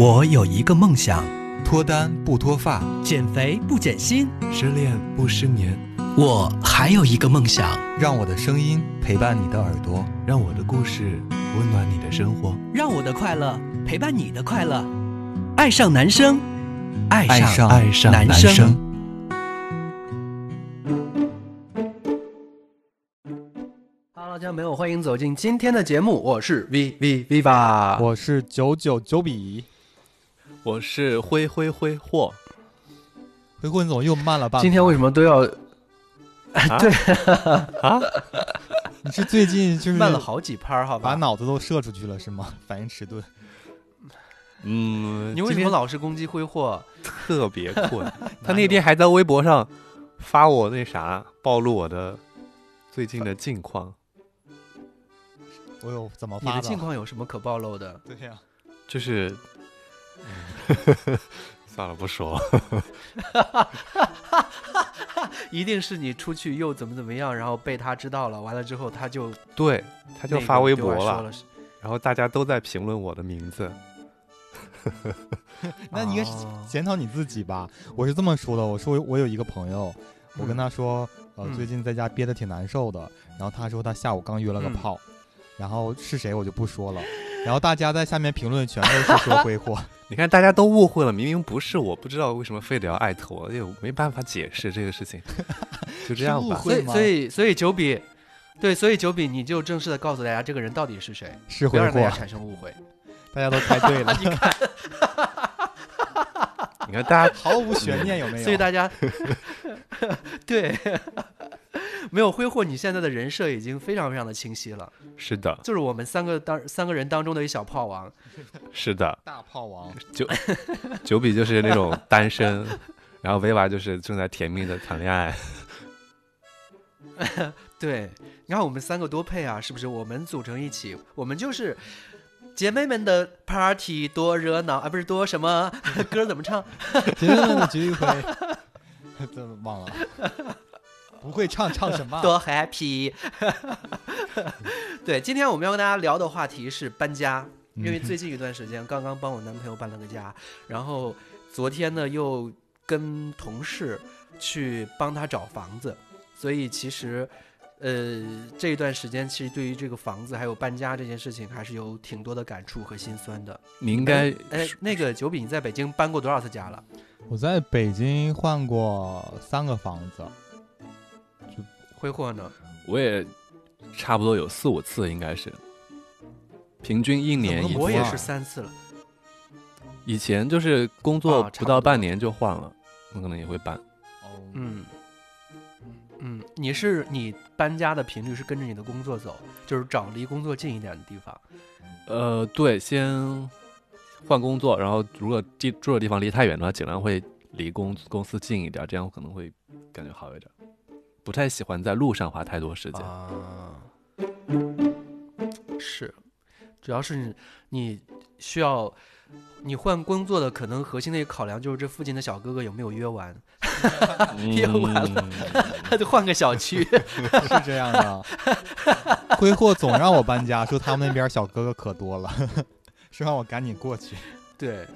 我有一个梦想，脱单不脱发，减肥不减心。失恋不失眠。我还有一个梦想，让我的声音陪伴你的耳朵，让我的故事温暖你的生活。让我的快乐陪伴你的快乐。爱上男生，爱爱上上爱上男男生。Hello，家人朋友，欢迎走进今天的节目，我是 V V Viva。我是九九九比，我是挥挥挥霍，回混总又慢了半。今天为什么都要啊对啊？你是最近就是慢了好几拍？好吧，把脑子都射出去了是吗？反应迟钝。嗯，你为什么老是攻击挥霍？特别困？他那天还在微博上发我那啥，暴露我的最近的近况，我有怎么你的近况有什么可暴露的？对呀、就是，算了，不说了。一定是你出去又怎么怎么样，然后被他知道了，完了之后他就对，他就发微博了，了，然后大家都在评论我的名字。那你应该是哦检讨你自己吧。我是这么说的，我说我有一个朋友，我跟他说，呃，嗯最近在家憋得挺难受的。然后他说他下午刚约了个嗯炮，然后是谁我就不说了。然后大家在下面评论全都是说挥霍，你看，大家都误会了，明明不是我，不知道为什么非得要艾特我，也没办法解释这个事情，就这样吧。所以所以所以九比，对，所以九比你就正式的告诉大家这个人到底是谁，不要让大家，产生误会。大家都猜对了，你看，你看，大家毫无悬念，有没有？所以大家对没有挥霍，你现在的人设已经非常非常的清晰了，是的，就是我们三个当三个人当中的一小炮王。是的，大炮王，九九比就是那种单身，然后维娃就是正在甜蜜的谈恋爱。对，你看我们三个多配啊，是不是？我们组成一起，我们就是姐妹们的 party 多热闹啊，不是多什么 歌怎么唱？姐妹们的聚会，真的忘了，不会唱唱什么？多 happy。对，今天我们要跟大家聊的话题是搬家，因为嗯最近一段时间刚刚帮我男朋友搬了个家，然后昨天呢又跟同事去帮他找房子，所以其实。呃，这一段时间其实对于这个房子还有搬家这件事情，还是有挺多的感触和心酸的。你应该哎，那个九比，你在北京搬过多少次家了？我在北京换过三个房子，挥霍呢？我也差不多有四五次，应该是平均一年一次。我也是三次了。以前就是工作不到半年就换了，那可能也会搬。嗯，嗯，你是你搬家的频率是跟着你的工作走，就是找离工作近一点的地方。呃，对，先换工作，然后如果地住的地方离太远的话，尽量会离公公司近一点，这样可能会感觉好一点。不太喜欢在路上花太多时间。啊，是，主要是你你需要你换工作的可能核心的一个考量就是这附近的小哥哥有没有约完，约完了嗯 就换个小区。是这样的。挥霍总让我搬家，说他们那边小哥哥可多了，说让我赶紧过去。对，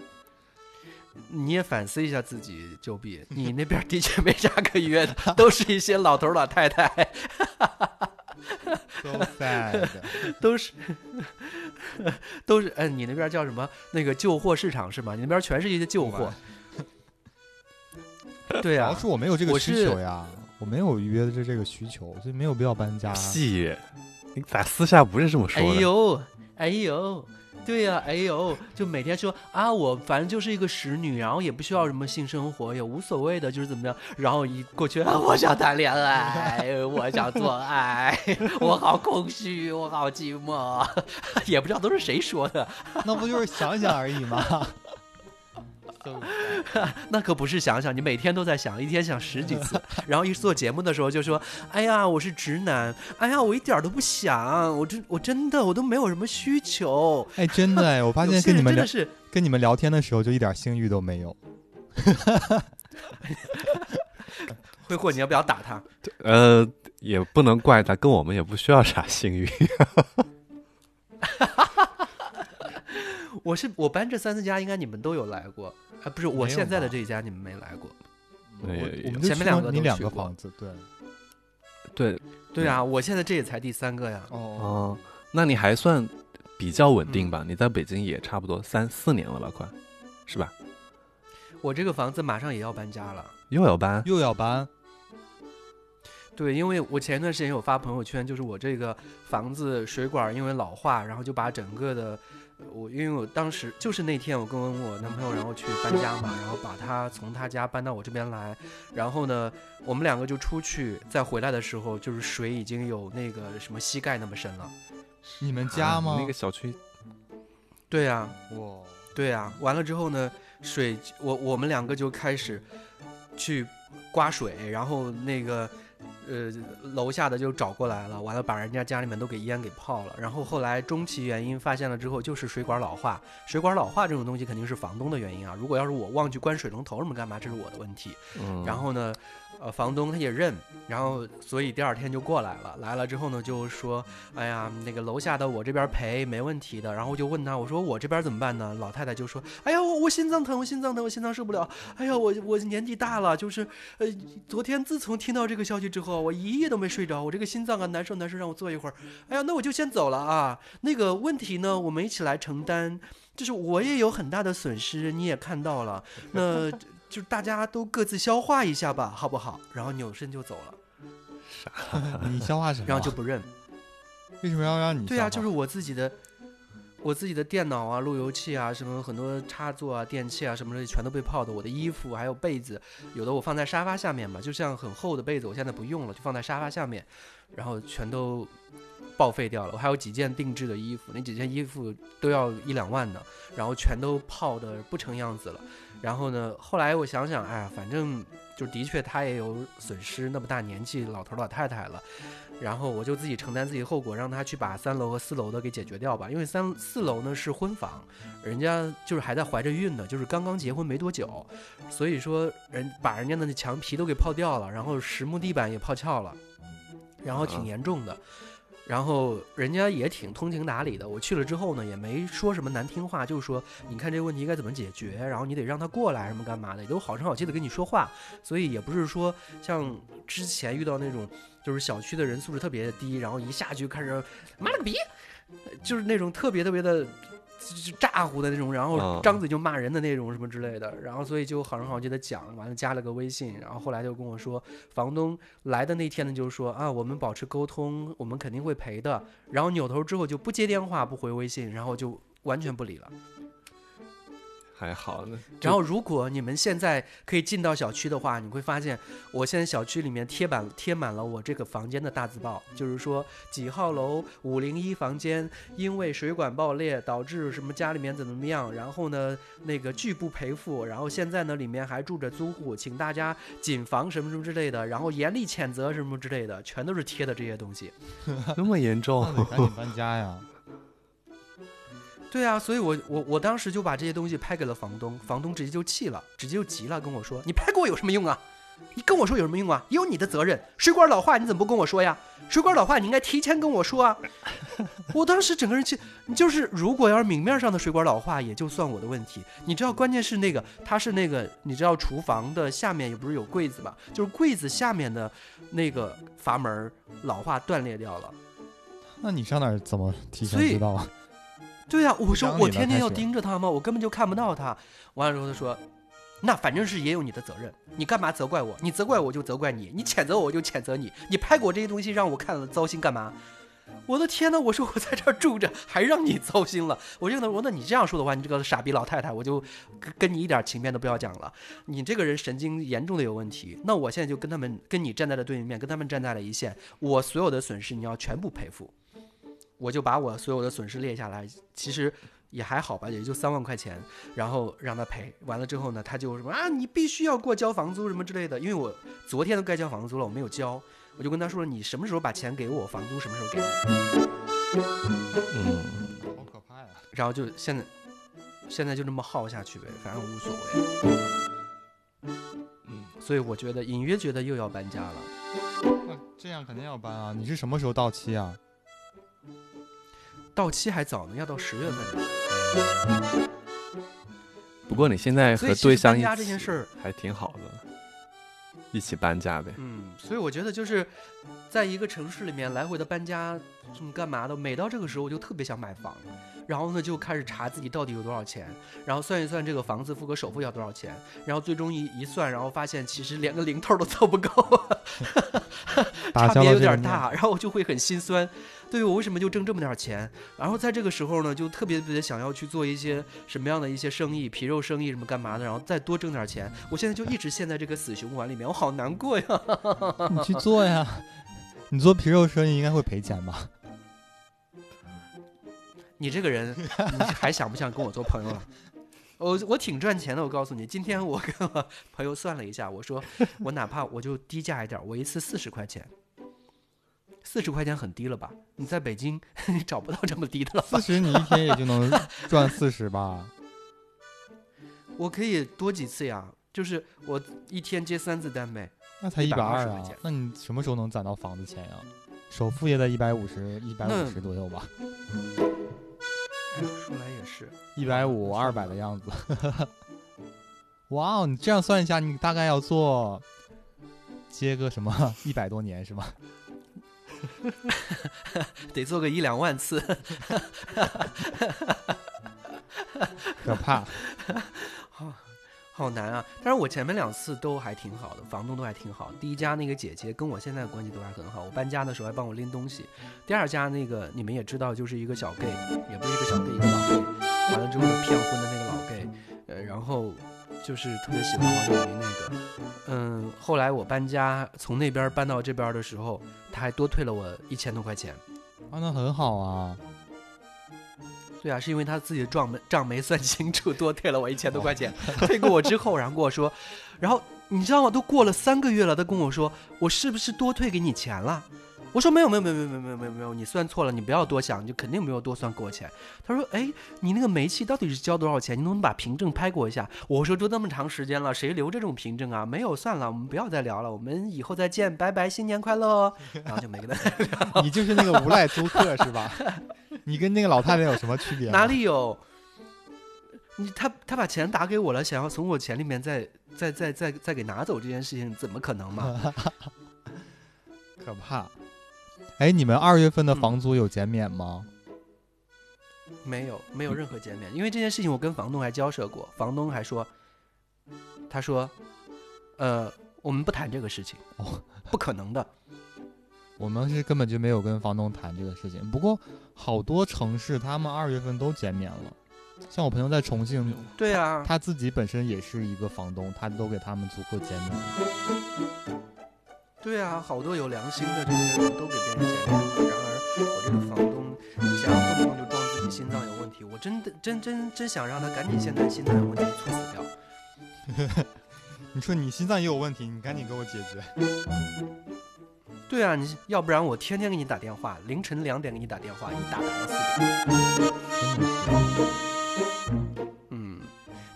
你也反思一下自己，就比，你那边的确没啥可约的，都是一些老头儿老太太，So sad。都是都是，哎，你那边叫什么？那个旧货市场是吗？你那边全是一些旧货。对呀、主要是我没有这个需求呀，我没有约的这这个需求，所以没有必要搬家。屁！你咋私下不是这么哎说的？呦，哎呦，对呀、哎呦，就每天说啊，我反正就是一个使女，然后也不需要什么性生活，也无所谓的，就是怎么样，然后一过去，啊、我想谈恋爱，我想做爱，我好空虚，我好寂寞，也不知道都是谁说的，那不就是想想而已吗？那可不是想想，你每天都在想，一天想十几次，然后一做节目的时候就说，哎呀，我是直男，哎呀，我一点儿都不想，我真我真的我都没有什么需求。哎，真的哎，我发现跟你们真的是。跟你们聊天的时候，就一点性欲都没有。挥霍，你要不要打他？呃，也不能怪他，跟我们也不需要啥性欲。我是我搬这三四家，应该你们都有来过，啊，不是我现在的这一家你们没来过。没我我们前面两个你两个房子，对。对对啊，我现在这也才第三个呀。哦，哦，那你还算比较稳定吧？你在北京也差不多三四年了吧，快，是吧？我这个房子马上也要搬家了。又要搬？又要搬，对，因为我前一段时间有发朋友圈，就是我这个房子水管因为老化，然后就把整个的我，因为我当时就是那天我跟我男朋友然后去搬家嘛，然后把他从他家搬到我这边来，然后呢，我们两个就出去，再回来的时候，就是水已经有那个什么膝盖那么深了。你们家啊吗？那个小区对呀、哇，对呀、完了之后呢，水我我们两个就开始去刮水，然后那个呃楼下的就找过来了，完了把人家家里面都给烟给泡了。然后后来中期原因发现了之后，就是水管老化。水管老化这种东西肯定是房东的原因啊，如果要是我忘记关水龙头什么干嘛，这是我的问题。嗯，然后呢，呃，房东他也认，然后所以第二天就过来了。来了之后呢，就说，哎呀，那个楼下的我这边赔没问题的。然后我就问他，我说我这边怎么办呢？老太太就说，哎呀，我我心脏疼，我心脏疼，我心脏受不了。哎呀，我我年纪大了，就是，呃，昨天自从听到这个消息之后，我一夜都没睡着，我这个心脏啊难受难受，让我坐一会儿。哎呀，那我就先走了啊。那个问题呢，我们一起来承担。就是我也有很大的损失，你也看到了，那就是大家都各自消化一下吧，好不好？然后扭身就走了，啥你消化什么？然后就不认。为什么要让你？对啊，就是我自己的，我自己的电脑啊、路由器啊、什么很多插座啊、电器啊什么的，全都被泡的。我的衣服还有被子，有的我放在沙发下面嘛，就像很厚的被子，我现在不用了，就放在沙发下面，然后全都报废掉了。我还有几件定制的衣服，那几件衣服都要一两万的，然后全都泡的不成样子了。然后呢，后来我想想，哎呀，反正就的确他也有损失，那么大年纪，老头老太太了。然后我就自己承担自己后果，让他去把三楼和四楼的给解决掉吧。因为三四楼呢是婚房，人家就是还在怀着孕呢，就是刚刚结婚没多久，所以说人把人家的那墙皮都给泡掉了，然后实木地板也泡翘了，然后挺啊严重的。然后人家也挺通情达理的，我去了之后呢，也没说什么难听话，就是说你看这个问题该怎么解决，然后你得让他过来什么干嘛的，也都好声好气的跟你说话，所以也不是说像之前遇到那种就是小区的人素质特别低，然后一下去就开始妈了个逼，就是那种特别特别的。就咋呼的那种，然后嗯张嘴就骂人的那种什么之类的，然后所以就好声好气的讲，完了加了个微信，然后后来就跟我说，房东来的那天呢，就是说啊，我们保持沟通，我们肯定会赔的，然后扭头之后就不接电话，不回微信，然后就完全不理了。还好呢。然后，如果你们现在可以进到小区的话，你会发现，我现在小区里面贴满贴满了我这个房间的大字报，就是说几号楼五零一房间因为水管爆裂导致什么家里面怎么怎么样，然后呢那个拒不赔付，然后现在呢里面还住着租户，请大家谨防什么什么之类的，然后严厉谴责什么之类的，全都是贴的这些东西。那么严重 那？得赶紧搬家呀！对啊，所以我我我当时就把这些东西拍给了房东，房东直接就气了，直接就急了，跟我说：“你拍给我有什么用啊？你跟我说有什么用啊？有你的责任，水管老化你怎么不跟我说呀？水管老化你应该提前跟我说啊！”我当时整个人气，就是如果要是明面上的水管老化也就算我的问题，你知道关键是那个它是那个你知道厨房的下面也不是有柜子吧，就是柜子下面的那个阀门老化断裂掉了。那你上哪儿怎么提前知道啊？对呀、我说我天天要盯着他吗？我根本就看不到他。完了之后他说，那反正是也有你的责任，你干嘛责怪我？你责怪我就责怪你，你谴责我我就谴责你，你拍给我这些东西让我看了糟心干嘛？我的天呐！我说我在这儿住着，还让你糟心了。我就跟他说，那你这样说的话，你这个傻逼老太太，我就跟跟你一点情面都不要讲了。你这个人神经严重的有问题。那我现在就跟他们跟你站在了对立面，跟他们站在了一线。我所有的损失你要全部赔付。我就把我所有的损失列下来，其实也还好吧，也就三万块钱，然后让他赔。完了之后呢，他就什么啊，你必须要给我交房租什么之类的，因为我昨天都该交房租了，我没有交，我就跟他说，你什么时候把钱给我，房租什么时候给你。嗯，好可怕呀！然后就现在，现在就这么耗下去呗，反正无所谓。嗯，所以我觉得隐约觉得又要搬家了。那这样肯定要搬啊！你是什么时候到期啊？到期还早呢，要到十月份呢。不过你现在和对象一实搬家这件起事儿，还挺好的，一起搬家呗。嗯，所以我觉得就是在一个城市里面来回的搬家，什么干嘛的，每到这个时候我就特别想买房，然后呢就开始查自己到底有多少钱，然后算一算这个房子付个首付要多少钱，然后最终一一算，然后发现其实连个零头都凑不够，打差别有点大，然后我就会很心酸。对我为什么就挣这么点钱？然后在这个时候呢，就特别特别想要去做一些什么样的一些生意，皮肉生意什么干嘛的，然后再多挣点钱。我现在就一直陷在这个死循环里面，我好难过呀。你去做呀。你做皮肉生意应该会赔钱吧？你这个人，你还想不想跟我做朋友了？我我挺赚钱的，我告诉你，今天我跟我朋友算了一下，我说我哪怕我就低价一点，我一次四十块钱，四十块钱很低了吧？你在北京你找不到这么低的了吧四？十你一天也就能 赚四十吧？我可以多几次呀，就是我一天接三次单呗。那才一百二啊块钱！那你什么时候能攒到房子钱呀？首付也得一百五十、一百五十左右吧，哎，说来也是，一百五、二百的样子。哇哦，你这样算一下，你大概要做接个什么一百多年是吧？得做个一两万次。可怕。好好难啊！但是我前面两次都还挺好的，房东都还挺好。第一家那个姐姐跟我现在的关系都还很好，我搬家的时候还帮我拎东西。第二家那个你们也知道，就是一个小 gay，也不是一个小 gay，一个老 gay。完了之后呢，骗婚的那个老 gay，呃，然后就是特别喜欢王力宏那个。嗯，后来我搬家从那边搬到这边的时候，他还多退了我一千多块钱。啊，那很好啊。对啊，是因为他自己的账没账没算清楚，多退了我一千多块钱。退给我之后，然后跟我说，然后你知道吗？都过了三个月了，他跟我说，我是不是多退给你钱了？我说没有没有没有没有没有没有没有，你算错了，你不要多想，你就肯定没有多算给我钱。他说，哎，你那个煤气到底是交多少钱？你能不能把凭证拍给我一下？我说都那么长时间了，谁留这种凭证啊？没有，算了，我们不要再聊了，我们以后再见，拜拜，新年快乐。然后就没跟他聊。你就是那个无赖租客是吧？你跟那个老太太有什么区别？哪里有？你他他把钱打给我了，想要从我钱里面再再再再再给拿走这件事情，怎么可能嘛？可怕。哎，你们二月份的嗯房租有减免吗？没有没有任何减免，因为这件事情我跟房东还交涉过，房东还说，他说，呃，我们不谈这个事情，哦，不可能的。我们是根本就没有跟房东谈这个事情。不过好多城市他们二月份都减免了，像我朋友在重庆，对啊，他自己本身也是一个房东，他都给他们租客减免。对啊，好多有良心的这些人都给别人减免了。然而我这个房东，你想动不动就装自己心脏有问题，我真的真真真想让他赶紧现在心脏有问题猝死掉。你说你心脏也有问题，你赶紧给我解决。对啊，你要不然我天天给你打电话，凌晨两点给你打电话，一打打到四点。嗯，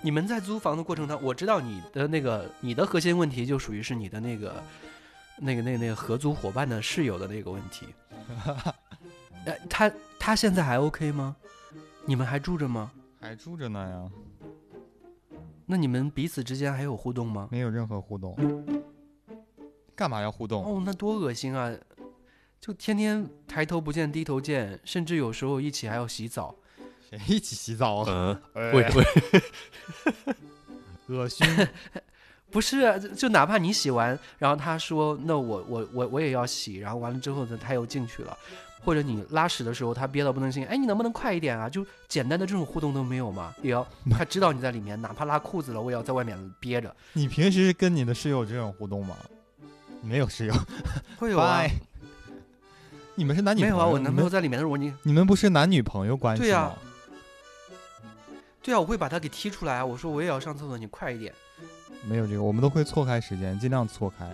你们在租房的过程当中，我知道你的那个你的核心问题就属于是你的那个那个那个那个合租伙伴的室友的那个问题。哎，他他现在还 OK 吗？你们还住着吗？还住着呢呀，那你们彼此之间还有互动吗？没有任何互动。干嘛要互动？哦，那多恶心啊！就天天抬头不见低头见，甚至有时候一起还要洗澡。谁一起洗澡啊？嗯，哎会会，恶心。不是啊，就就哪怕你洗完，然后他说那我我我我也要洗，然后完了之后呢，他又进去了，或者你拉屎的时候他憋到不能行，哎，你能不能快一点啊？就简单的这种互动都没有吗？也要他知道你在里面，哪怕拉裤子了，我也要在外面憋着。你平时跟你的室友这种互动吗？没有室友，会有啊拜，你们是男女没有啊？我男朋友在里面的时候，我你你们不是男女朋友关系吗？对呀对啊，我会把他给踢出来啊！我说我也要上厕所，你快一点。没有这个，我们都会错开时间，尽量错开，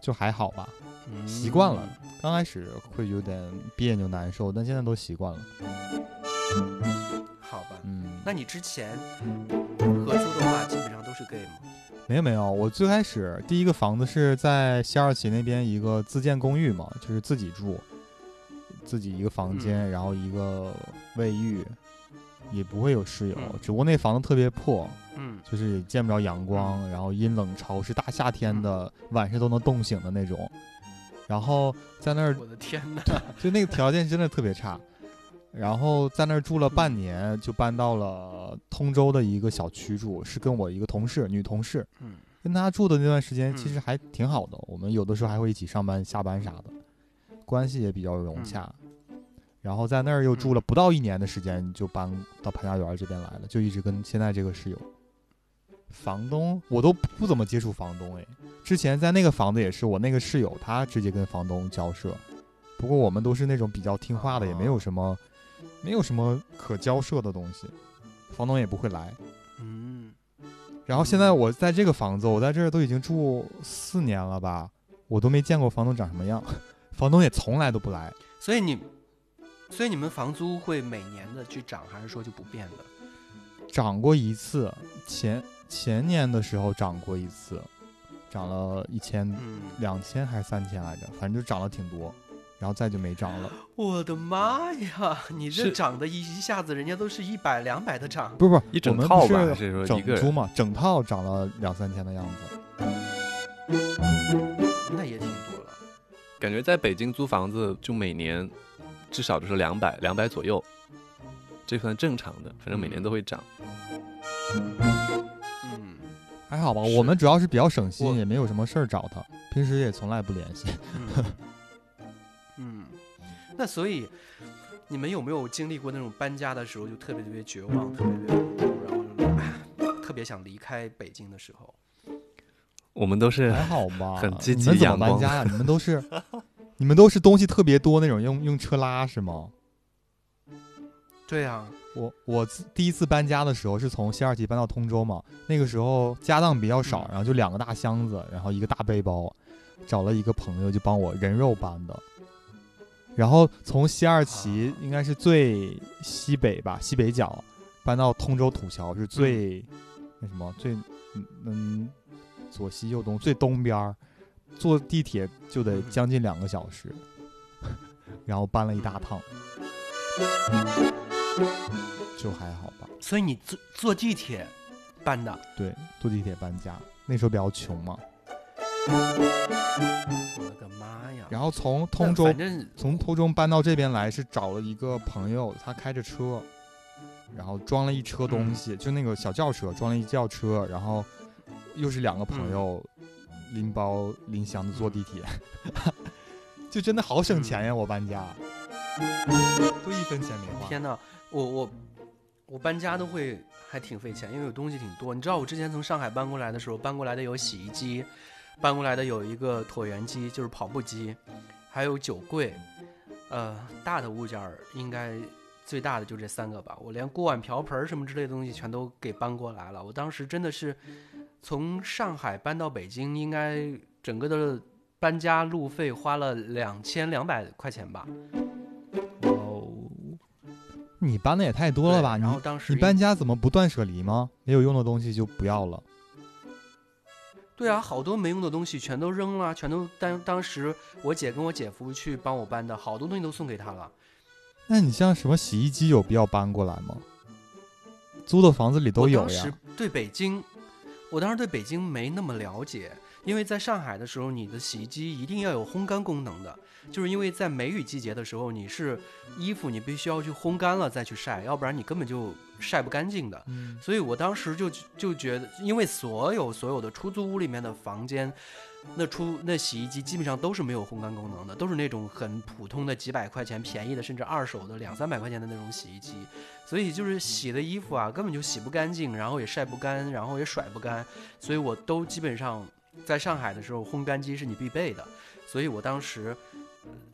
就还好吧。嗯习惯了，刚开始会有点别扭难受，但现在都习惯了。好吧？嗯，那你之前合租的话，基本上都是 gay 吗？没有没有，我最开始第一个房子是在西二旗那边一个自建公寓嘛，就是自己住，自己一个房嗯间，然后一个卫浴，也不会有室友，嗯只不过那房子特别破，嗯就是也见不着阳光，然后阴冷潮湿，大夏天嗯的晚上都能冻醒的那种。然后在那儿我的天哪！就那个条件真的特别差。然后在那儿住了半年，就搬到了通州的一个小区住，是跟我一个同事，女同事，嗯跟她住的那段时间其嗯实还挺好的。我们有的时候还会一起上班、下班啥的，关系也比较融洽。然后在那儿又住了不到一年的时间，就搬到潘家园这边来了，就一直跟现在这个室友。房东我都不怎么接触房东哎，之前在那个房子也是我那个室友，他直接跟房东交涉。不过我们都是那种比较听话的，也没有什么，没有什么可交涉的东西，房东也不会来。嗯，然后现在我在这个房子，我在这儿都已经住四年了吧，我都没见过房东长什么样，房东也从来都不来。所以你，所以你们房租会每年的去涨，还是说就不变的？涨过一次，前前年的时候涨过一次，涨了一千、嗯，两千还是三千来着，反正就涨了挺多，然后再就没涨了。我的妈呀！你这涨的一一下子，人家都是一百两百的涨。不是不是，一整我们套吧，整？租嘛，整套涨了两三千的样子。那也挺多了。感觉在北京租房子，就每年至少就是两百两百左右，这算正常的，反正每年都会涨。嗯还好吧，我们主要是比较省心，也没有什么事儿找他，平时也从来不联系。嗯嗯，那所以你们有没有经历过那种搬家的时候就特别特别绝望，特别特别无助，然后特别想离开北京的时候？我们都是还好吧，很积极你们怎么阳光搬家呀？你们都是，你们都是东西特别多那种，用用车拉是吗？对啊，我我第一次搬家的时候是从西二旗搬到通州嘛，那个时候家当比较少，嗯。然后就两个大箱子，然后一个大背包，找了一个朋友就帮我人肉搬的。然后从西二旗应该是最西北吧，西北角搬到通州土桥是最、那什么最嗯嗯左西右东最东边儿，坐地铁就得嗯将近两个小时，然后搬了一大趟，就还好吧。所以你坐坐地铁搬的，对，坐地铁搬家，那时候比较穷嘛。我的妈呀！然后从通州从通州搬到这边来，是找了一个朋友，他开着车，然后装了一车东西，就那个小轿车，装了一轿车，然后又是两个朋友拎包拎箱子坐地铁，就真的好省钱呀！我搬家，都一分钱没花。天呐，我我我搬家都会还挺费钱，因为有东西挺多。你知道我之前从上海搬过来的时候，搬过来的有洗衣机，搬过来的有一个椭圆机，就是跑步机，还有酒柜，呃，大的物件儿应该最大的就这三个吧。我连锅碗瓢盆儿什么之类的东西全都给搬过来了。我当时真的是从上海搬到北京，应该整个的搬家路费花了两千两百块钱吧。哦，你搬的也太多了吧？然后当时你搬家怎么不断舍离吗？没有用的东西就不要了。对啊，好多没用的东西全都扔了，全都当当时我姐跟我姐夫去帮我搬的，好多东西都送给他了。那你像什么洗衣机有必要搬过来吗？租的房子里都有呀。对北京，我当时对北京没那么了解，因为在上海的时候，你的洗衣机一定要有烘干功能的，就是因为在梅雨季节的时候，你是衣服你必须要去烘干了再去晒，要不然你根本就晒不干净的。嗯，所以我当时就就觉得，因为所有所有的出租屋里面的房间，那出那洗衣机基本上都是没有烘干功能的，都是那种很普通的几百块钱便宜的，甚至二手的两三百块钱的那种洗衣机。所以就是洗的衣服啊，根本就洗不干净，然后也晒不干，然后也甩不干，所以我都基本上在上海的时候，烘干机是你必备的。所以我当时呃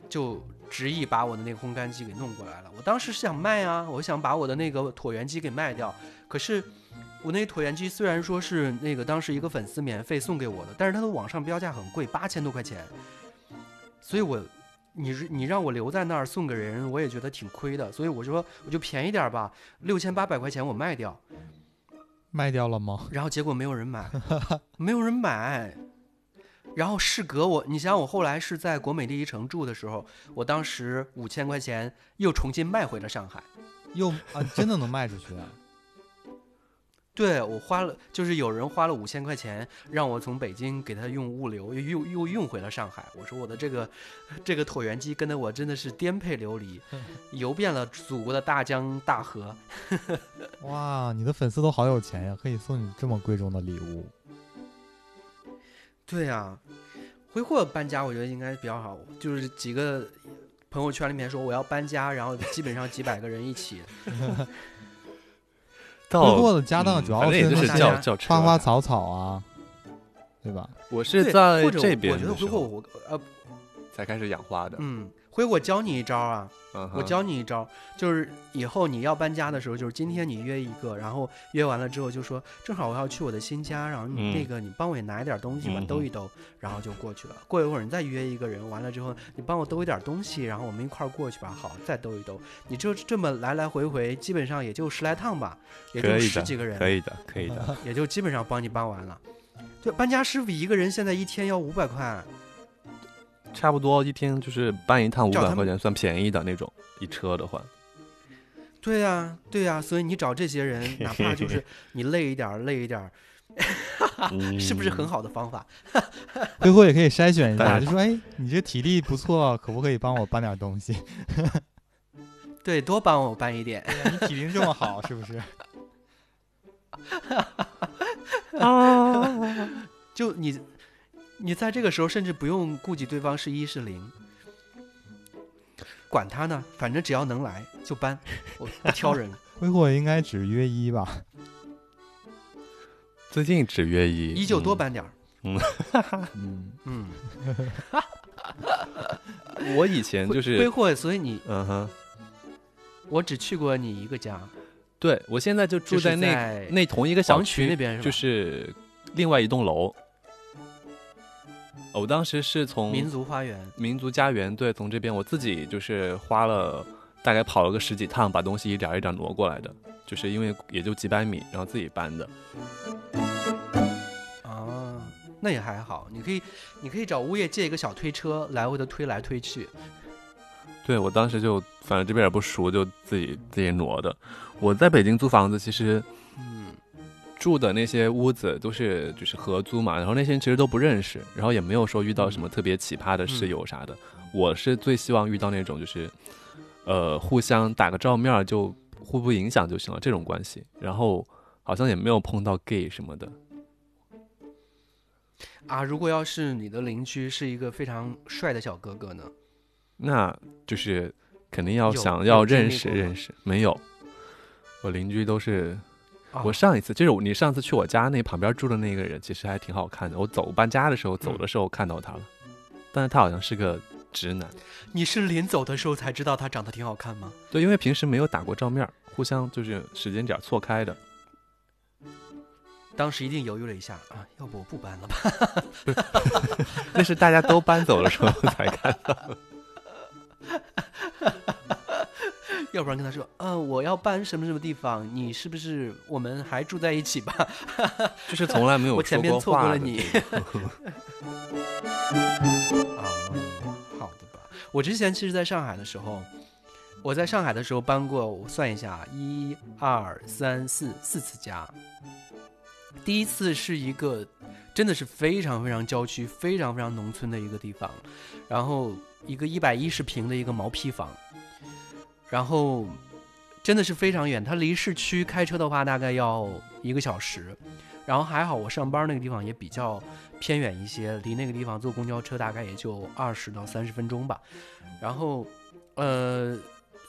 就执意把我的那个烘干机给弄过来了。我当时是想卖啊，我想把我的那个椭圆机给卖掉，可是我那椭圆机虽然说是那个当时一个粉丝免费送给我的，但是它的网上标价很贵，八千多块钱，所以我你你让我留在那儿送给人，我也觉得挺亏的，所以我说我就便宜点吧，六千八百块钱我卖掉，卖掉了吗？然后结果没有人买，没有人买。然后事隔我，你想想我后来是在国美第一城住的时候，我当时五千块钱又重新卖回了上海。又啊，真的能卖出去啊？对我花了，就是有人花了五千块钱让我从北京给他用物流，又又又运回了上海。我说我的这个这个椭圆机跟的我真的是颠沛流离，游遍了祖国的大江大河。哇，你的粉丝都好有钱呀，可以送你这么贵重的礼物。对呀、挥霍搬家我觉得应该比较好，就是几个朋友圈里面说我要搬家，然后基本上几百个人一起。到挥霍的家当主要就是大家叫叫车啊花花草草啊，对吧？我是在这边我觉得挥霍我呃才开始养花的。嗯，挥霍教你一招啊，我教你一招，就是以后你要搬家的时候，就是今天你约一个，然后约完了之后就说，正好我要去我的新家，然后你嗯那个你帮我也拿一点东西吧，嗯兜一兜，然后就过去了。过一会儿你再约一个人，完了之后你帮我兜一点东西，然后我们一块儿过去吧。好，再兜一兜，你就这么来来回回，基本上也就十来趟吧，也就十几个人，可以的，可以的。也就基本上帮你搬完了。对，搬家师傅一个人现在一天要五百块，差不多一天就是搬一趟五百块钱，算便宜的那种。一车的话，对呀、对呀、所以你找这些人，哪怕就是你累一点儿，累一点儿，是不是很好的方法？最后也可以筛选一下，就说哎，你这体力不错，可不可以帮我搬点东西？对，多帮我搬一点。你体力这么好，是不是？啊就你，你在这个时候甚至不用顾及对方是一是零，管他呢，反正只要能来就搬，我不挑人。挥霍应该只约一吧？最近只约一，依旧多嗯搬点儿。嗯，嗯，我以前就是挥，霍，所以你嗯哼，我只去过你一个家，对我现在就住就是在那在那同一个小区那边是吧？就是另外一栋楼。我当时是从民族花园。民族家园，对，从这边我自己就是花了大概跑了个十几趟，把东西一点儿一点儿挪过来的，就是因为也就几百米，然后自己搬的。啊，那也还好，你可以，你可以找物业借一个小推车，来回的推来推去。对我当时就反正这边也不熟，就自己自己挪的。我在北京租房子，其实嗯，住的那些屋子都是就是合租嘛，然后那些人其实都不认识，然后也没有说遇到什么特别奇葩的室友啥的。我是最希望遇到那种就是，呃，互相打个照面儿就互不影响就行了这种关系。然后好像也没有碰到 gay 什么的。啊，如果要是你的邻居是一个非常帅的小哥哥呢？那就是肯定要想要认识认识，没有。我邻居都是啊我上一次就是你上次去我家那旁边住的那个人，其实还挺好看的。我走搬家的时候走的时候看到他了，但是他好像是个直男。你是临走的时候才知道他长得挺好看吗？对，因为平时没有打过照面，互相就是时间点错开的。当时一定犹豫了一下啊，要不我不搬了吧？那是大家都搬走的时候才看到。要不然跟他说，嗯、我要搬什么什么地方，你是不是我们还住在一起吧？就是从来没有我前面说过错过了你 啊，好的吧。我之前其实在上海的时候，我在上海的时候搬过，我算一下，一二三四四次家。第一次是一个真的是非常非常郊区、非常非常农村的一个地方，然后一个一百一十平的一个毛坯房，然后真的是非常远，它离市区开车的话大概要一个小时，然后还好我上班那个地方也比较偏远一些，离那个地方坐公交车大概也就二十到三十分钟吧。然后，呃，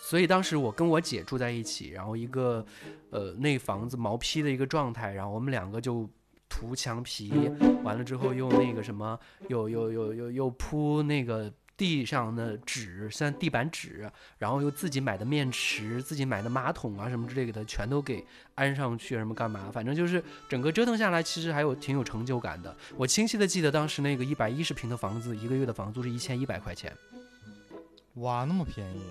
所以当时我跟我姐住在一起，然后一个呃那房子毛坯的一个状态，然后我们两个就涂墙皮，完了之后又那个什么，又又又又又铺那个。地上的纸像地板纸，然后又自己买的面池、自己买的马桶啊什么之类的，全都给安上去，什么干嘛？反正就是整个折腾下来，其实还有挺有成就感的。我清晰的记得当时那个一百一十平的房子，一个月的房租是一千一百块钱。哇，那么便宜，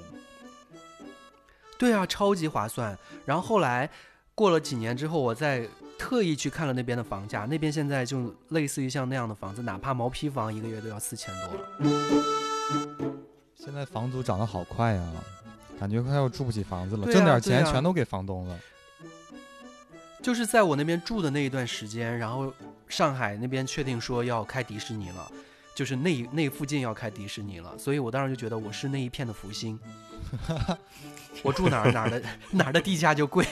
对啊，超级划算。然后后来过了几年之后，我再特意去看了那边的房价，那边现在就类似于像那样的房子，哪怕毛坯房一个月都要四千多了。现在房租涨得好快呀，感觉快要住不起房子了，对挣点钱全都给房东了。就是在我那边住的那一段时间，然后上海那边确定说要开迪士尼了，就是那那附近要开迪士尼了，所以我当时就觉得我是那一片的福星。我住哪儿哪儿的哪儿的地价就贵。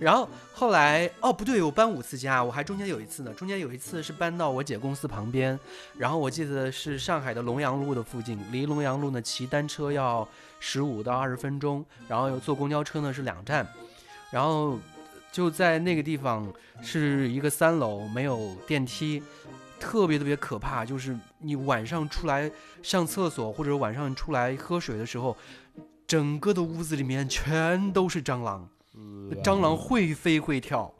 然后后来哦不对，我搬五次家，我还中间有一次呢，中间有一次是搬到我姐公司旁边，然后我记得是上海的龙阳路的附近，离龙阳路呢骑单车要十五到二十分钟，然后又坐公交车呢是两站，然后就在那个地方是一个三楼，没有电梯，特别特别可怕。就是你晚上出来上厕所或者晚上出来喝水的时候，整个的屋子里面全都是蟑螂，蟑螂会飞会跳。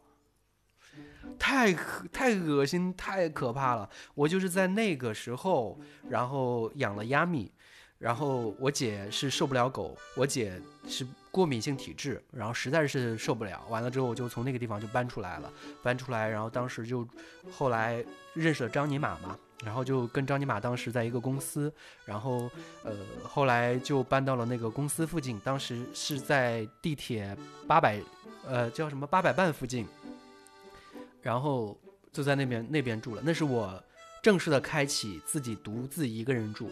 太可太恶心，太可怕了！我就是在那个时候，然后养了亚米，然后我姐是受不了狗，我姐是过敏性体质，然后实在是受不了。完了之后，我就从那个地方就搬出来了，搬出来，然后当时就后来认识了张尼玛嘛，然后就跟张尼玛当时在一个公司，然后呃后来就搬到了那个公司附近，当时是在地铁八百呃叫什么八百半附近，然后就在那边那边住了，那是我正式的开启自己独自一个人住。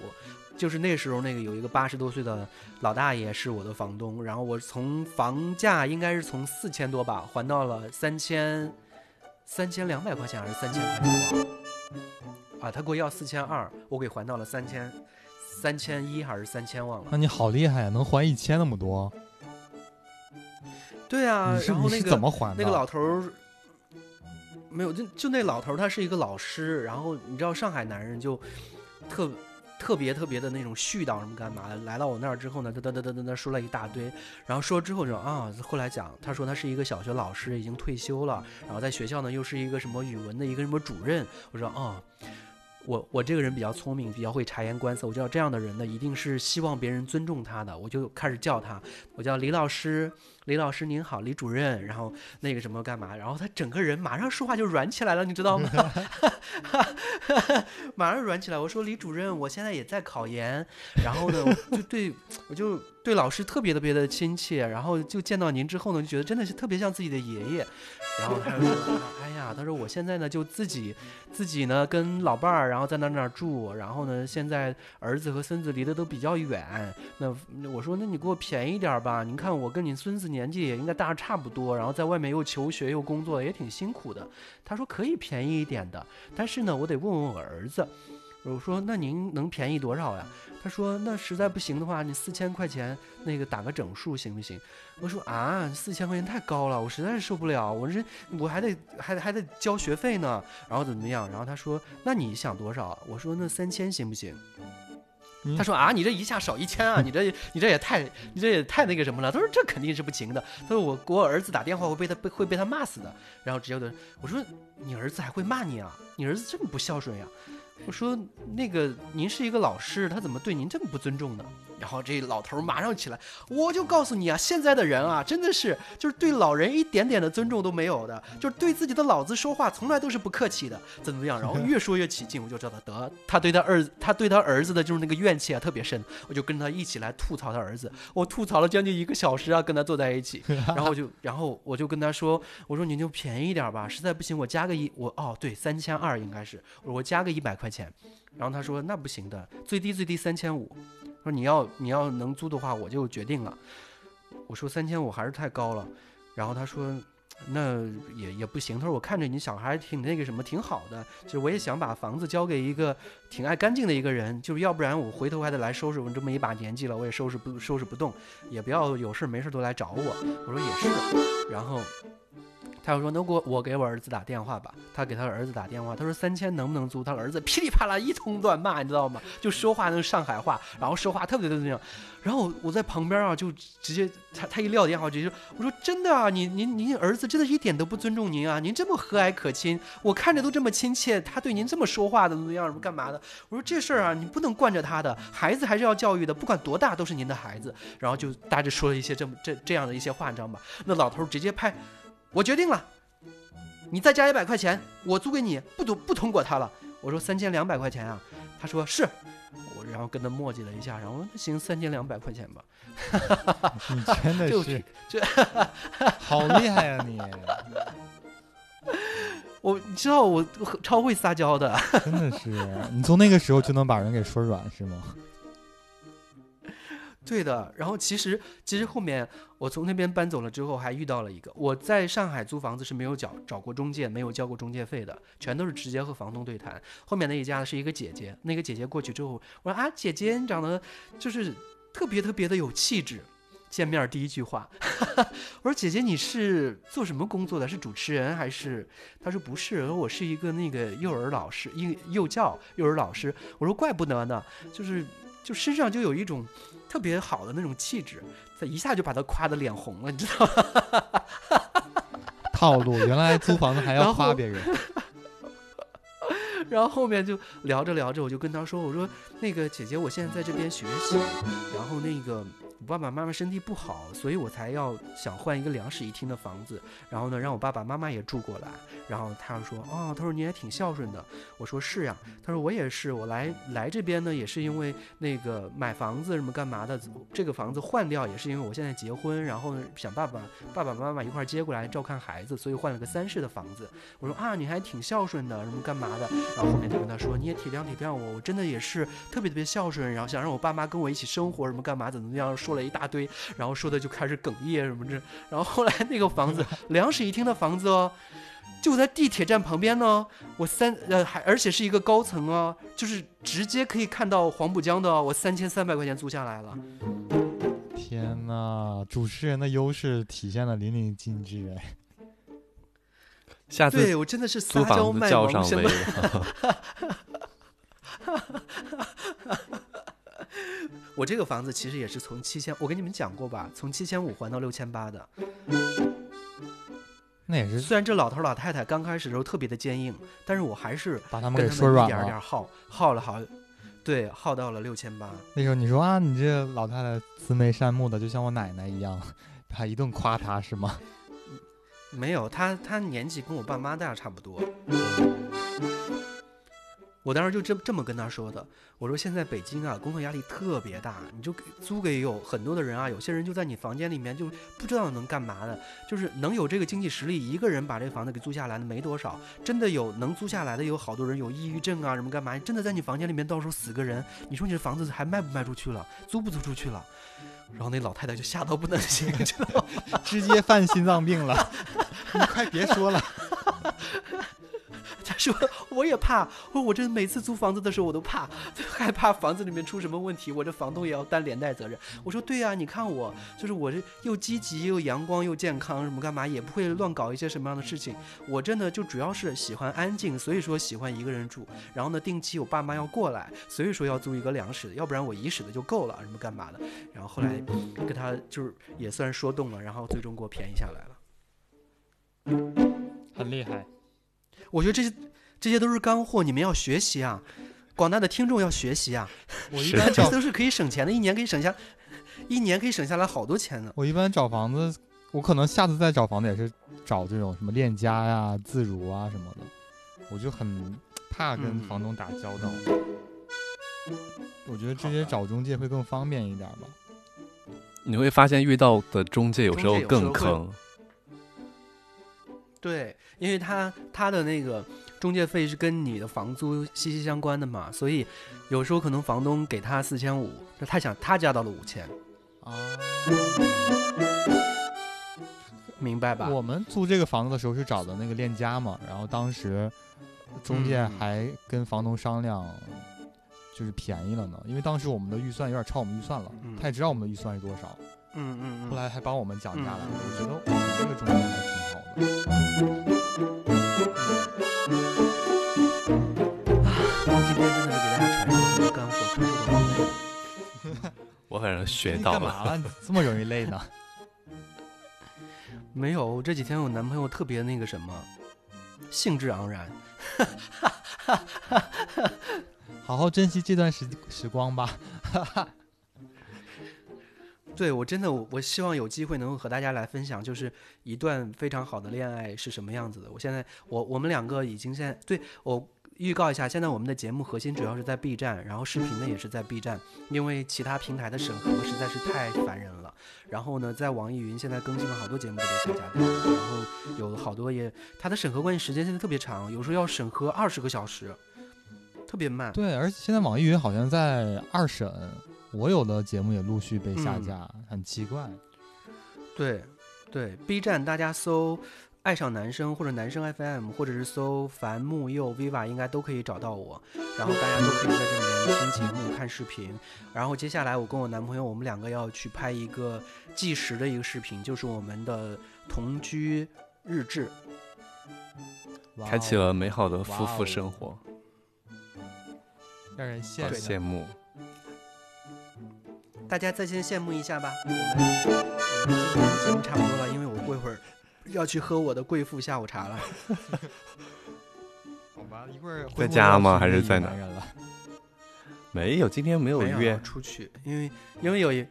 就是那时候，那个有一个八十多岁的老大爷是我的房东，然后我从房价应该是从四千多吧，还到了三千三千两百块钱还是三千块钱忘了啊，他给我要四千二，我给还到了三千三千一还是三千忘了。那你好厉害呀，能还一千那么多？对啊你，是你是然后那个怎么还的？那个老头儿没有，就就那老头儿他是一个老师，然后你知道上海男人就特特别特别的那种絮叨什么干嘛的，来到我那儿之后呢，哒哒哒哒哒哒说了一大堆，然后说之后就啊，后来讲他说他是一个小学老师，已经退休了，然后在学校呢又是一个什么语文的一个什么主任，我说啊。我我这个人比较聪明，比较会察言观色。我知道这样的人呢，一定是希望别人尊重他的。我就开始叫他，我叫李老师，李老师您好，李主任。然后那个什么干嘛？然后他整个人马上说话就软起来了，你知道吗？马上软起来。我说李主任，我现在也在考研，然后呢，就对我就对老师特别特别的亲切。然后就见到您之后呢，就觉得真的是特别像自己的爷爷。然后他说：“哎呀，他说我现在呢就自己自己呢跟老伴儿，然后在那那儿住，然后呢现在儿子和孙子离得都比较远。那我说那你给我便宜点吧，您看我跟你孙子年年纪也应该大差不多，然后在外面又求学又工作也挺辛苦的。他说可以便宜一点的，但是呢我得问问我儿子。我说那您能便宜多少呀？他说那实在不行的话，你四千块钱那个打个整数行不行？我说啊，四千块钱太高了，我实在是受不了，我这我还得还还得交学费呢，然后怎么样？然后他说，那你想多少？我说那三千行不行？他说啊，你这一下少一千啊，你这你这也太你这也太那个什么了。他说这肯定是不行的。他说我给我儿子打电话会被他被会被他骂死的。然后直接的我说你儿子还会骂你啊？你儿子这么不孝顺呀？我说那个您是一个老师，他怎么对您这么不尊重呢？然后这老头马上起来，我就告诉你啊，现在的人啊，真的是就是对老人一点点的尊重都没有的，就是对自己的老子说话从来都是不客气的，怎么怎么样？然后越说越起劲，我就知道得他对他儿子，他对他儿子的就是那个怨气啊特别深，我就跟他一起来吐槽他儿子，我吐槽了将近一个小时啊，跟他坐在一起，然后就然后我就跟他说，我说你就便宜一点吧，实在不行我加个一，我哦对三千二应该是，我说我加个一百块钱，然后他说那不行的，最低最低三千五。说你要你要能租的话，我就决定了。我说三千五还是太高了，然后他说那也也不行。他说我看着你小孩挺那个什么挺好的，就是我也想把房子交给一个挺爱干净的一个人，就是要不然我回头还得来收拾。我这么一把年纪了，我也收拾不收拾不动，也不要有事没事都来找我。我说也是，然后。他又说：“那我我给我儿子打电话吧。”他给他儿子打电话，他说：“三千能不能租？”他儿子噼里啪啦一通乱骂，你知道吗？就说话那上海话，然后说话特别特别那样。然后我在旁边啊，就直接他他一撂电话，直接说：“我说真的啊，你您您儿子真的一点都不尊重您啊！您这么和蔼可亲，我看着都这么亲切，他对您这么说话的怎么样？什么干嘛的？”我说：“这事儿啊，你不能惯着他的，孩子还是要教育的，不管多大都是您的孩子。”然后就大致说了一些这么这这样的一些话，你知道吗？那老头直接拍。我决定了，你再加一百块钱，我租给你，不通不通过他了。我说三千两百块钱啊，他说是，我然后跟他磨叽了一下，然后我说那行三千两百块钱吧。你真的是 这 好厉害呀、你！我你知道我我超会撒娇的，真的是，你从那个时候就能把人给说软是吗？对的。然后其实其实后面我从那边搬走了之后，还遇到了一个我在上海租房子是没有找找过中介，没有交过中介费的，全都是直接和房东对谈。后面那一家是一个姐姐，那个姐姐过去之后，我说啊姐姐你长得就是特别特别的有气质。见面第一句话，我说姐姐你是做什么工作的？是主持人还是？她说不是，我是一个那个幼儿老师，幼幼教幼儿老师。我说怪不得呢，就是就身上就有一种特别好的那种气质，他一下就把他夸得脸红了，你知道吗？套路，原来租房子还要夸别人。然后后面就聊着聊着，我就跟他说，我说那个姐姐，我现在在这边学习，然后那个。我爸爸妈妈身体不好，所以我才要想换一个两室一厅的房子。然后呢，让我爸爸妈妈也住过来。然后他说：“哦，他说你也挺孝顺的。”我说：“是呀。”他说：“我也是，我来来这边呢，也是因为那个买房子什么干嘛的，这个房子换掉也是因为我现在结婚，然后想爸爸爸爸妈妈一块接过来照看孩子，所以换了个三室的房子。”我说：“啊，你还挺孝顺的，什么干嘛的？”然后后面就跟他说：“你也体谅体谅我，我真的也是特别特别孝顺，然后想让我爸妈跟我一起生活，什么干嘛怎么怎么样，说了一大堆，然后说的就开始哽咽什么这，然后后来那个房子两室一厅的房子哦。就在地铁站旁边呢，我三呃还而且是一个高层哦，就是直接可以看到黄浦江的哦，我三千三百块钱租下来了。天呐，主持人的优势体现的淋漓尽致哎！下次对我真的是租撒娇卖萌，叫上威什么了。我这个房子其实也是从七千，我跟你们讲过吧，从七千五还到六千八的。那也是虽然这老头老太太刚开始的时候特别的坚硬，但是我还是把他们给说软了一点点了。耗耗了好，对，耗到了六千八。那时候你说啊，你这老太太慈眉善目的，就像我奶奶一样，还一顿夸她是吗？没有，她她年纪跟我爸妈大差不多。我当时就这这么跟他说的，我说现在北京啊，工作压力特别大，你就租给有很多的人啊，有些人就在你房间里面就不知道能干嘛的，就是能有这个经济实力，一个人把这房子给租下来的没多少，真的有能租下来的有好多人有抑郁症啊什么干嘛，真的在你房间里面到时候死个人，你说你这房子还卖不卖出去了，租不租出去了？然后那老太太就吓到不能行，知道吗？直接犯心脏病了。你快别说了，他说我也怕，我这每次租房子的时候我都怕，害怕房子里面出什么问题，我这房东也要担连带责任。我说对呀、你看我就是我这又积极又阳光又健康，什么干嘛也不会乱搞一些什么样的事情。我真的就主要是喜欢安静，所以说喜欢一个人住。然后呢，定期我爸妈要过来，所以说要租一个两室的，要不然我一室的就够了，什么干嘛的。然后后来跟他就是也算说动了，然后最终给我便宜下来了。很厉害。我觉得这些这些都是干货，你们要学习啊，广大的听众要学习啊。我一般找这都是可以省钱的，一年可以省下，一年可以省下来好多钱呢。我一般找房子，我可能下次再找房子也是找这种什么链家呀、自如啊什么的，我就很怕跟嗯房东打交道。我觉得直接找中介会更方便一点吧。你会发现遇到的中介有时候更坑，对，因为他他的那个中介费是跟你的房租息息相关的嘛，所以有时候可能房东给他四千五，那他想他加到了五千，啊，明白吧？我们租这个房子的时候是找的那个链家嘛，然后当时中介嗯还跟房东商量，就是便宜了呢，因为当时我们的预算有点超我们预算了，嗯他也知道我们的预算是多少，嗯嗯嗯，后来还帮我们讲价来着。嗯我觉得我们这个中介还挺好的。今天真的是给大家传授很多干货，传授很多内容。我反正学到了。干嘛这么容易累呢？没有，我这几天我男朋友特别那个什么，兴致盎然。好好珍惜这段时时光吧。对我真的我我希望有机会能够和大家来分享，就是一段非常好的恋爱是什么样子的。我现在我我们两个已经现在对我预告一下，现在我们的节目核心主要是在 B 站，然后视频呢也是在 B 站，因为其他平台的审核实在是太烦人了。然后呢，在网易云现在更新了好多节目都被下架掉了，然后有好多也它的审核关键时间现在特别长，有时候要审核二十个小时，特别慢。对，而且现在网易云好像在二审，我有的节目也陆续被下嗯架，很奇怪。对，对，B 站大家搜“爱上男生”或者“男生 FM”，或者是搜“樊木佑 viva”，应该都可以找到我。然后大家都可以在这里面听节目、看视频。然后接下来我跟我男朋友，我们两个要去拍一个计时的一个视频，就是我们的同居日志。开启哦了美好的夫妇生活，让人羡慕。羡慕。大家再先羡慕一下吧。我们我们今天节目差不多了，因为我过一会儿要去喝我的贵妇下午茶了。好吧，一会儿在家吗还是在哪？没有，今天没有没有约。出去，因为因为有一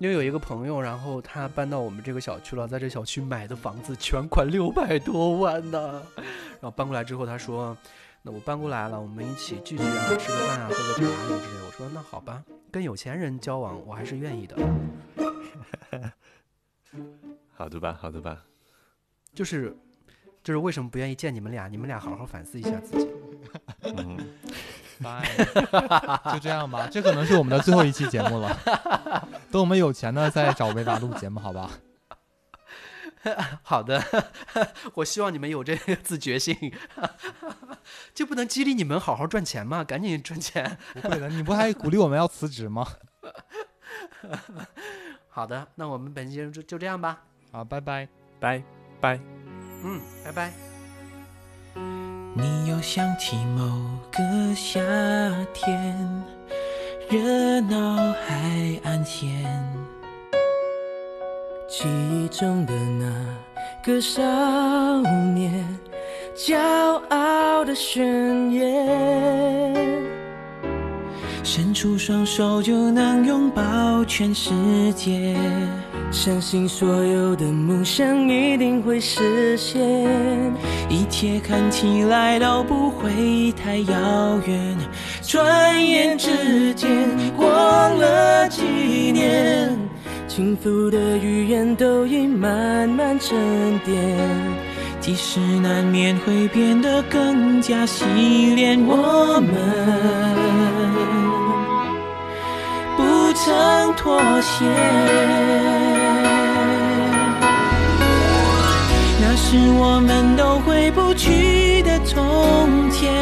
因为有一个朋友，然后他搬到我们这个小区了，在这小区买的房子全款六百多万呢。然后搬过来之后，他说：“那我搬过来了，我们一起聚聚啊，吃个饭啊，喝个茶什么之类的。”我说：“那好吧，跟有钱人交往，我还是愿意的。好的吧，好的吧。就是就是为什么不愿意见你们俩？你们俩好好反思一下自己。嗯，拜，就这样吧，这可能是我们的最后一期节目了。等我们有钱呢，再找维达录节目，好吧？好的，我希望你们有这个自觉性，就不能激励你们好好赚钱吗？赶紧赚钱。不会的，你不还鼓励我们要辞职吗？好的，那我们本期节目就就这样吧。好，拜拜。拜拜。嗯，拜拜。你又想起某个夏天，热闹海岸线，记忆中的那个少年，骄傲的宣言，伸出双手就能拥抱全世界。相信所有的梦想一定会实现，一切看起来都不会太遥远。转眼之间过了几年，幸福的语言都已慢慢沉淀，即使难免会变得更加洗练，我们不曾妥协。那是我们都回不去的从前，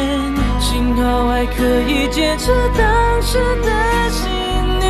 幸好还可以坚持当时的信念。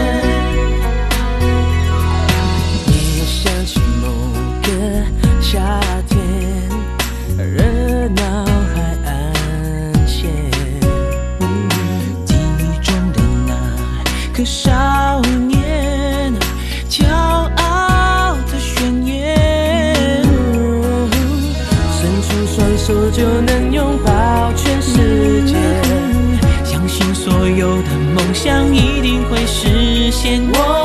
个少年，骄傲的宣言，伸出双手就能拥抱全世界，相信所有的梦想一定会实现。我